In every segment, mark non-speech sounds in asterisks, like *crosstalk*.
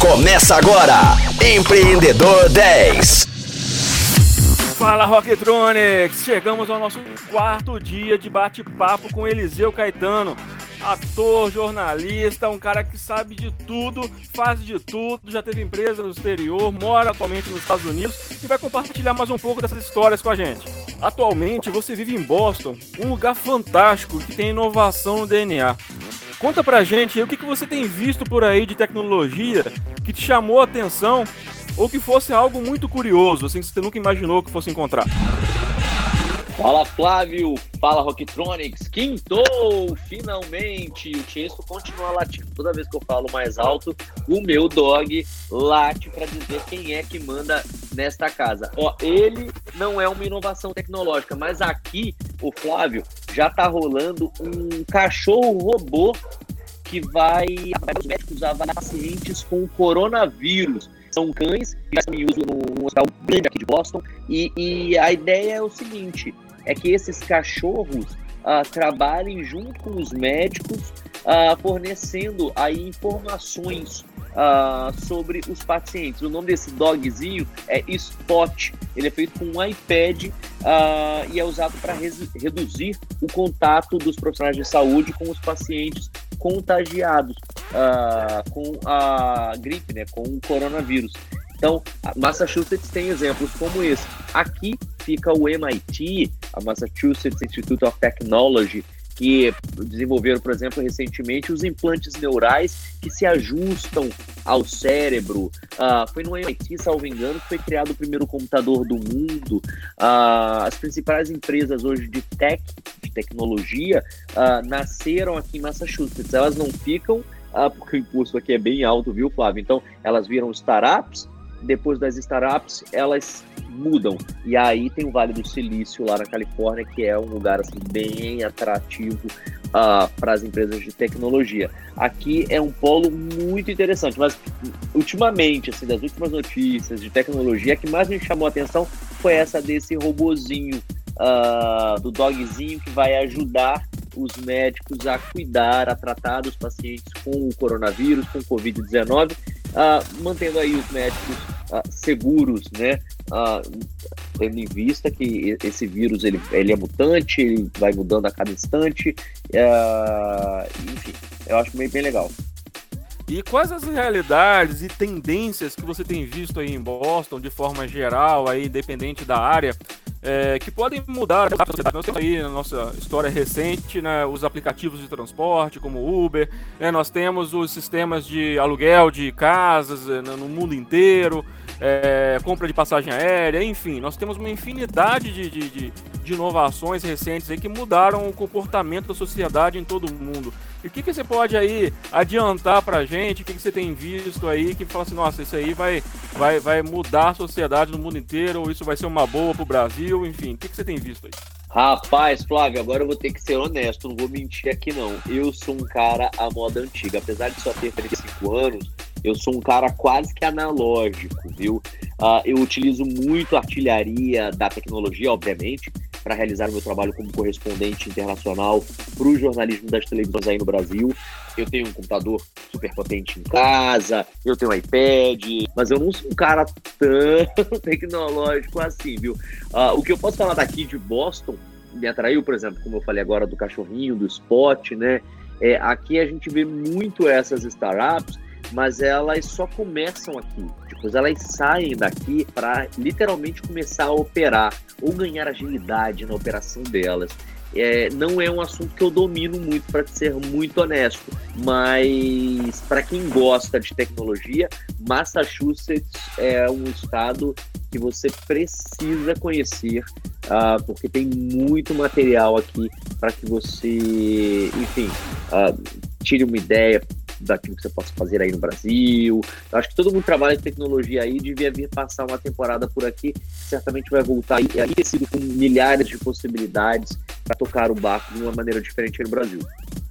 Começa agora, Empreendedor 10. Fala Rocktronics! Chegamos ao nosso quarto dia de bate-papo com Eliseu Caetano, ator, jornalista, um cara que sabe de tudo, faz de tudo, já teve empresa no exterior, mora atualmente nos Estados Unidos e vai compartilhar mais um pouco dessas histórias com a gente. Atualmente você vive em Boston, um lugar fantástico que tem inovação no DNA. Conta pra gente o que, que você tem visto por aí de tecnologia que te chamou a atenção ou que fosse algo muito curioso, assim, que você nunca imaginou que fosse encontrar. Fala Flávio, fala Rocktronics, quintou finalmente. O Tiesto continua latindo. Toda vez que eu falo mais alto, o meu dog late para dizer quem é que manda nesta casa. Ó, ele não é uma inovação tecnológica, mas aqui o Flávio já tá rolando um cachorro robô que vai os médicos a pacientes com coronavírus. São cães que estão em no hospital grande aqui de Boston. E, e a ideia é o seguinte: é que esses cachorros uh, trabalhem junto com os médicos, uh, fornecendo aí informações uh, sobre os pacientes. O nome desse dogzinho é Spot. Ele é feito com um iPad e é usado para reduzir o contato dos profissionais de saúde com os pacientes contagiados com a gripe, né, com o coronavírus. Então, Massachusetts tem exemplos como esse. Aqui fica o MIT, a Massachusetts Institute of Technology, que desenvolveram, por exemplo, recentemente os implantes neurais que se ajustam ao cérebro. Uh, foi no MIT, salvo engano, que foi criado o primeiro computador do mundo. Uh, as principais empresas hoje de tech, de tecnologia, uh, nasceram aqui em Massachusetts. Elas não ficam, porque o imposto aqui é bem alto, viu, Flávio? Então, elas viram startups depois das startups, elas mudam. E aí tem o Vale do Silício lá na Califórnia, que é um lugar assim, bem atrativo uh, para as empresas de tecnologia. Aqui é um polo muito interessante, mas ultimamente, assim, das últimas notícias de tecnologia, a que mais me chamou a atenção foi essa desse robozinho, uh, do dogzinho que vai ajudar os médicos a cuidar, a tratar dos pacientes com o coronavírus, com o Covid-19, uh, mantendo aí os médicos uh, seguros, né? Uh, tendo em vista que esse vírus ele, ele é mutante, ele vai mudando a cada instante, enfim, eu acho bem, bem legal. E quais as realidades e tendências que você tem visto aí em Boston, de forma geral, aí, independente da área, é, que podem mudar a sociedade. Nós temos aí na nossa história recente né, os aplicativos de transporte, como Uber, né, nós temos os sistemas de aluguel de casas é, no mundo inteiro, é, compra de passagem aérea, enfim, nós temos uma infinidade de, de, de, de inovações recentes aí que mudaram o comportamento da sociedade em todo o mundo. E o que, que você pode aí adiantar pra gente? O que, que você tem visto aí que fala assim, nossa, isso aí vai, vai, vai mudar a sociedade no mundo inteiro, ou isso vai ser uma boa pro Brasil, enfim, o que, que você tem visto aí? Rapaz, Flávio, agora eu vou ter que ser honesto, não vou mentir aqui não. Eu sou um cara à moda antiga. Apesar de só ter 35 anos, eu sou um cara quase que analógico, viu? Uh, eu utilizo muito artilharia da tecnologia, obviamente, para realizar o meu trabalho como correspondente internacional para o jornalismo das televisões aí no Brasil. Eu tenho um computador super potente em casa, eu tenho um iPad, mas eu não sou um cara tão *laughs* tecnológico assim, viu? Uh, o que eu posso falar daqui de Boston me atraiu, por exemplo, como eu falei agora do cachorrinho, do spot, né? É, aqui a gente vê muito essas startups mas elas só começam aqui. Depois elas saem daqui para literalmente começar a operar ou ganhar agilidade na operação delas. É, não é um assunto que eu domino muito, para ser muito honesto, mas para quem gosta de tecnologia, Massachusetts é um estado que você precisa conhecer, uh, porque tem muito material aqui para que você, enfim, uh, tire uma ideia, daquilo que você possa fazer aí no Brasil. Eu acho que todo mundo trabalha em tecnologia aí devia vir passar uma temporada por aqui, certamente vai voltar aí, aí sido com milhares de possibilidades para tocar o barco de uma maneira diferente no Brasil.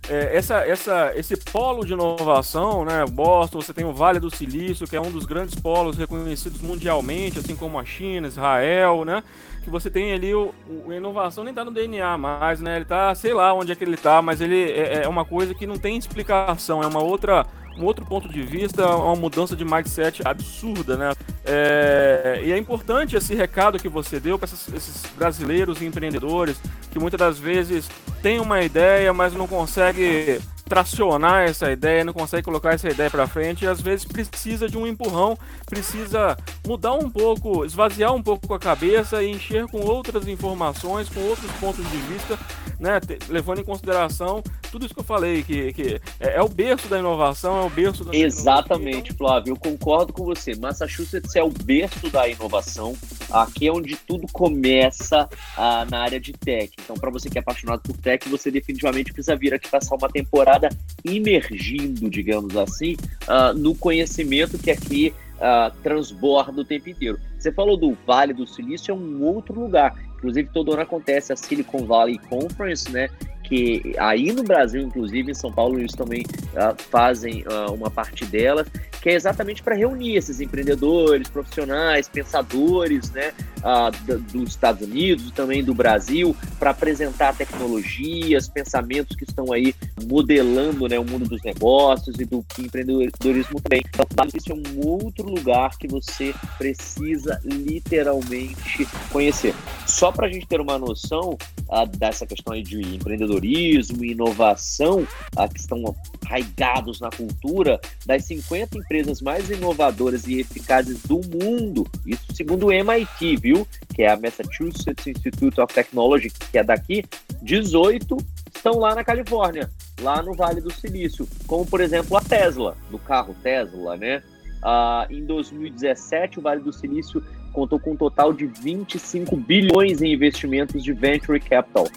É, essa, essa, esse polo de inovação, né? Boston, você tem o Vale do Silício, que é um dos grandes polos reconhecidos mundialmente, assim como a China, Israel, né? Que você tem ali o, o inovação nem está no DNA mais, né? Ele está, sei lá onde é que ele está, mas ele é, é, uma coisa que não tem explicação, é uma outra um outro ponto de vista, uma mudança de mindset absurda, né? É, e é importante esse recado que você deu para esses brasileiros e empreendedores que muitas das vezes têm uma ideia, mas não consegue tracionar essa ideia, não consegue colocar essa ideia para frente e às vezes precisa de um empurrão, precisa mudar um pouco, esvaziar um pouco a cabeça e encher com outras informações, com outros pontos de vista, né, levando em consideração tudo isso que eu falei, que, que é, é o berço da inovação, é o berço da Exatamente, então... Flávio, eu concordo com você. Massachusetts é o berço da inovação. Aqui é onde tudo começa ah, na área de tech. Então, para você que é apaixonado por tech, você definitivamente precisa vir aqui passar uma temporada imergindo, digamos assim, ah, no conhecimento que aqui uh, transborda o tempo inteiro. Você falou do Vale do Silício, é um outro lugar. Inclusive, todo ano acontece a Silicon Valley Conference, né? Que aí no Brasil, inclusive, em São Paulo, eles também uh, fazem uh, uma parte delas que é exatamente para reunir esses empreendedores, profissionais, pensadores, né, uh, dos Estados Unidos também do Brasil, para apresentar tecnologias, pensamentos que estão aí modelando, né, o mundo dos negócios e do empreendedorismo também. Então, isso é um outro lugar que você precisa literalmente conhecer. Só para a gente ter uma noção uh, dessa questão aí de empreendedorismo e inovação, uh, que estão arraigados na cultura, das 50 empresas mais inovadoras e eficazes do mundo, isso segundo o MIT, viu? Que é a Massachusetts Institute of Technology, que é daqui, 18 estão lá na Califórnia, lá no Vale do Silício, como por exemplo a Tesla, do carro Tesla, né? Ah, em 2017, o Vale do Silício contou com um total de 25 bilhões em investimentos de venture capital,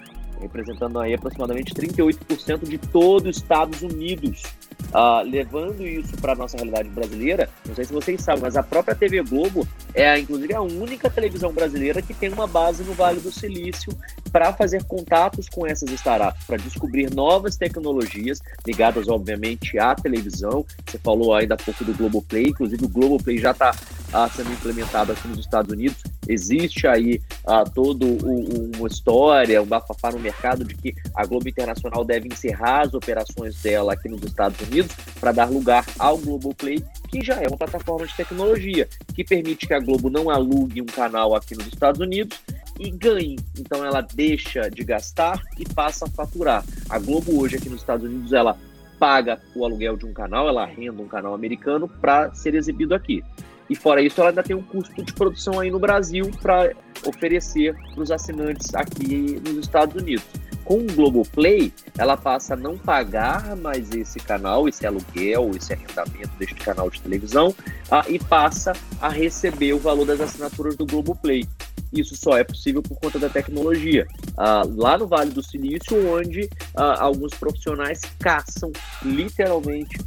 representando aí aproximadamente 38% de todos os Estados Unidos. Uh, levando isso para nossa realidade brasileira, não sei se vocês sabem, mas a própria TV Globo é, inclusive, a única televisão brasileira que tem uma base no Vale do Silício para fazer contatos com essas startups, para descobrir novas tecnologias ligadas, obviamente, à televisão. Você falou ainda há pouco do Globoplay, inclusive o Globoplay já está uh, sendo implementado aqui nos Estados Unidos. Existe aí uh, toda uma história, um bafafá no mercado de que a Globo Internacional deve encerrar as operações dela aqui nos Estados Unidos para dar lugar ao Globoplay, que já é uma plataforma de tecnologia que permite que a Globo não alugue um canal aqui nos Estados Unidos e ganhe. Então ela deixa de gastar e passa a faturar. A Globo hoje aqui nos Estados Unidos ela paga o aluguel de um canal, ela arrenda um canal americano para ser exibido aqui. E fora isso, ela ainda tem um custo de produção aí no Brasil para oferecer para os assinantes aqui nos Estados Unidos. Com o Globoplay, ela passa a não pagar mais esse canal, esse aluguel, esse arrendamento deste canal de televisão, ah, e passa a receber o valor das assinaturas do Globoplay. Isso só é possível por conta da tecnologia. Ah, lá no Vale do Silício, onde ah, alguns profissionais caçam literalmente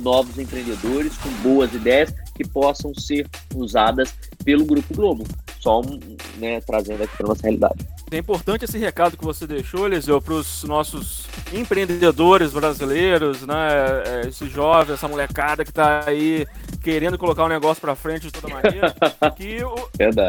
novos empreendedores com boas ideias que possam ser usadas pelo Grupo Globo. Só né, trazendo aqui para nossa realidade. É importante esse recado que você deixou, Eliseu, para os nossos empreendedores brasileiros, né? É, esse jovem, essa molecada que está aí querendo colocar o negócio para frente de toda maneira. *laughs* que o,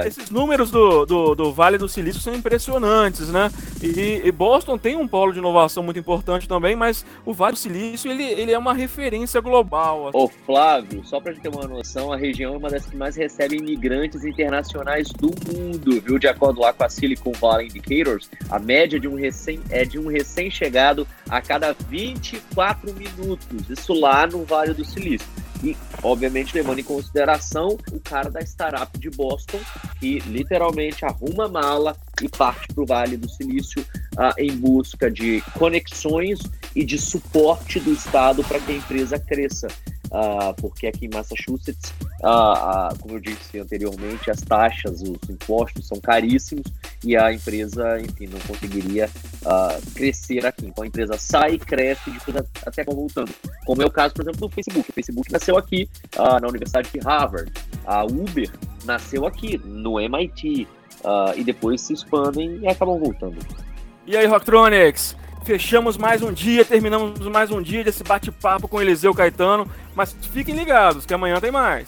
esses números do, do, do, Vale do Silício são impressionantes, né? E, e, Boston tem um polo de inovação muito importante também, mas o Vale do Silício ele, ele é uma referência global. Ô Flávio, só para gente ter uma noção, a região é uma das que mais recebe imigrantes internacionais do mundo, viu? De acordo lá com a Silicon Valley Indicators, a média de um recém é de um recém-chegado a cada 24 minutos. Isso lá no Vale do Silício. E, obviamente, levando em consideração o cara da startup de Boston, que literalmente arruma mala e parte para o Vale do Silício uh, em busca de conexões e de suporte do Estado para que a empresa cresça uh, porque aqui em Massachusetts, uh, como eu disse anteriormente, as taxas, os impostos são caríssimos e a empresa, enfim, não conseguiria crescer aqui. Então a empresa sai, cresce depois até voltando. Como é o caso, por exemplo, do Facebook. O Facebook nasceu aqui na Universidade de Harvard. A Uber nasceu aqui, no MIT. e depois se expandem e acabam voltando. E aí, Rocktronics? Fechamos mais um dia, terminamos mais um dia desse bate-papo com Eliseu Caetano, mas fiquem ligados que amanhã tem mais.